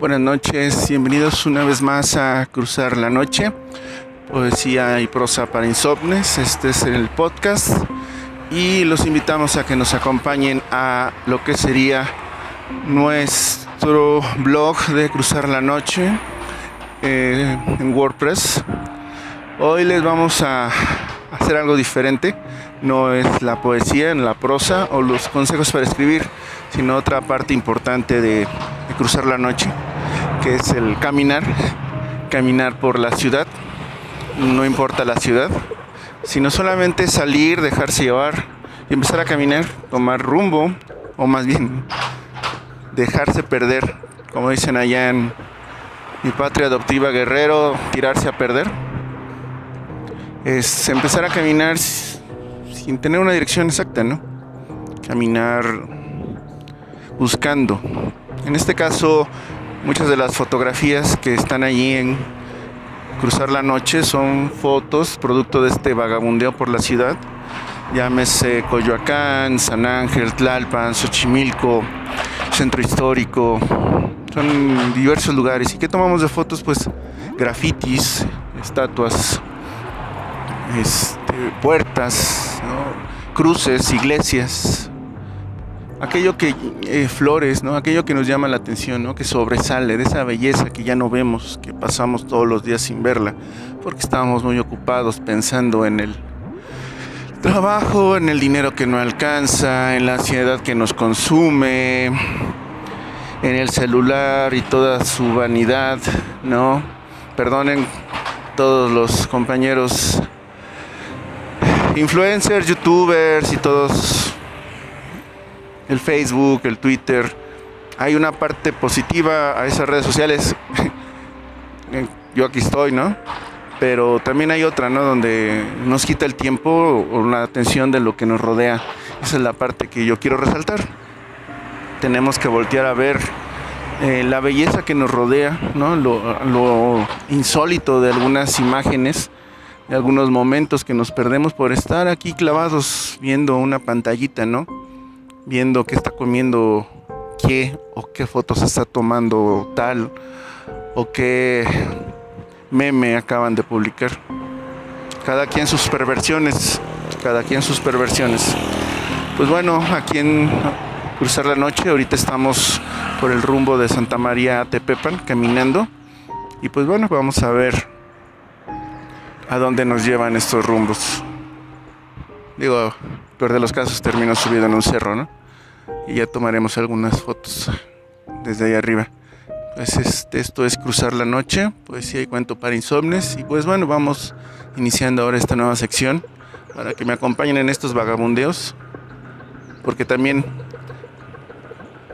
Buenas noches, bienvenidos una vez más a Cruzar la Noche, poesía y prosa para insomnes. Este es el podcast y los invitamos a que nos acompañen a lo que sería nuestro blog de Cruzar la Noche eh, en WordPress. Hoy les vamos a hacer algo diferente. No es la poesía, en la prosa o los consejos para escribir, sino otra parte importante de cruzar la noche que es el caminar, caminar por la ciudad, no importa la ciudad, sino solamente salir, dejarse llevar y empezar a caminar, tomar rumbo, o más bien dejarse perder, como dicen allá en mi patria adoptiva Guerrero, tirarse a perder. Es empezar a caminar sin tener una dirección exacta, ¿no? Caminar buscando. En este caso, Muchas de las fotografías que están allí en Cruzar la Noche son fotos producto de este vagabundeo por la ciudad. Llámese Coyoacán, San Ángel, Tlalpan, Xochimilco, Centro Histórico. Son diversos lugares. ¿Y qué tomamos de fotos? Pues grafitis, estatuas, este, puertas, cruces, iglesias, aquello que eh, flores, ¿no? Aquello que nos llama la atención, ¿no? Que sobresale de esa belleza que ya no vemos, que pasamos todos los días sin verla, porque estábamos muy ocupados pensando en el trabajo, en el dinero que no alcanza, en la ansiedad que nos consume, en el celular y toda su vanidad, ¿no? Perdonen todos los compañeros influencers, youtubers y todos el Facebook, el Twitter. Hay una parte positiva a esas redes sociales. Yo aquí estoy, ¿no? Pero también hay otra, ¿no? Donde nos quita el tiempo o la atención de lo que nos rodea. Esa es la parte que yo quiero resaltar. Tenemos que voltear a ver eh, la belleza que nos rodea, ¿no? Lo, lo insólito de algunas imágenes, de algunos momentos que nos perdemos por estar aquí clavados viendo una pantallita, ¿no? Viendo qué está comiendo qué o qué fotos está tomando tal o qué meme acaban de publicar. Cada quien sus perversiones, cada quien sus perversiones. Pues bueno, aquí en Cruzar la Noche, ahorita estamos por el rumbo de Santa María Tepepan, caminando. Y pues bueno, vamos a ver a dónde nos llevan estos rumbos. Digo, peor de los casos termino subido en un cerro, ¿no? Y ya tomaremos algunas fotos desde ahí arriba. Pues este, esto es Cruzar la Noche, sí hay cuento para insomnes. Y pues bueno, vamos iniciando ahora esta nueva sección para que me acompañen en estos vagabundeos. Porque también,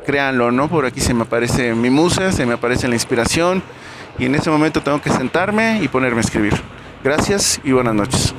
créanlo, ¿no? Por aquí se me aparece mi musa, se me aparece la inspiración. Y en ese momento tengo que sentarme y ponerme a escribir. Gracias y buenas noches.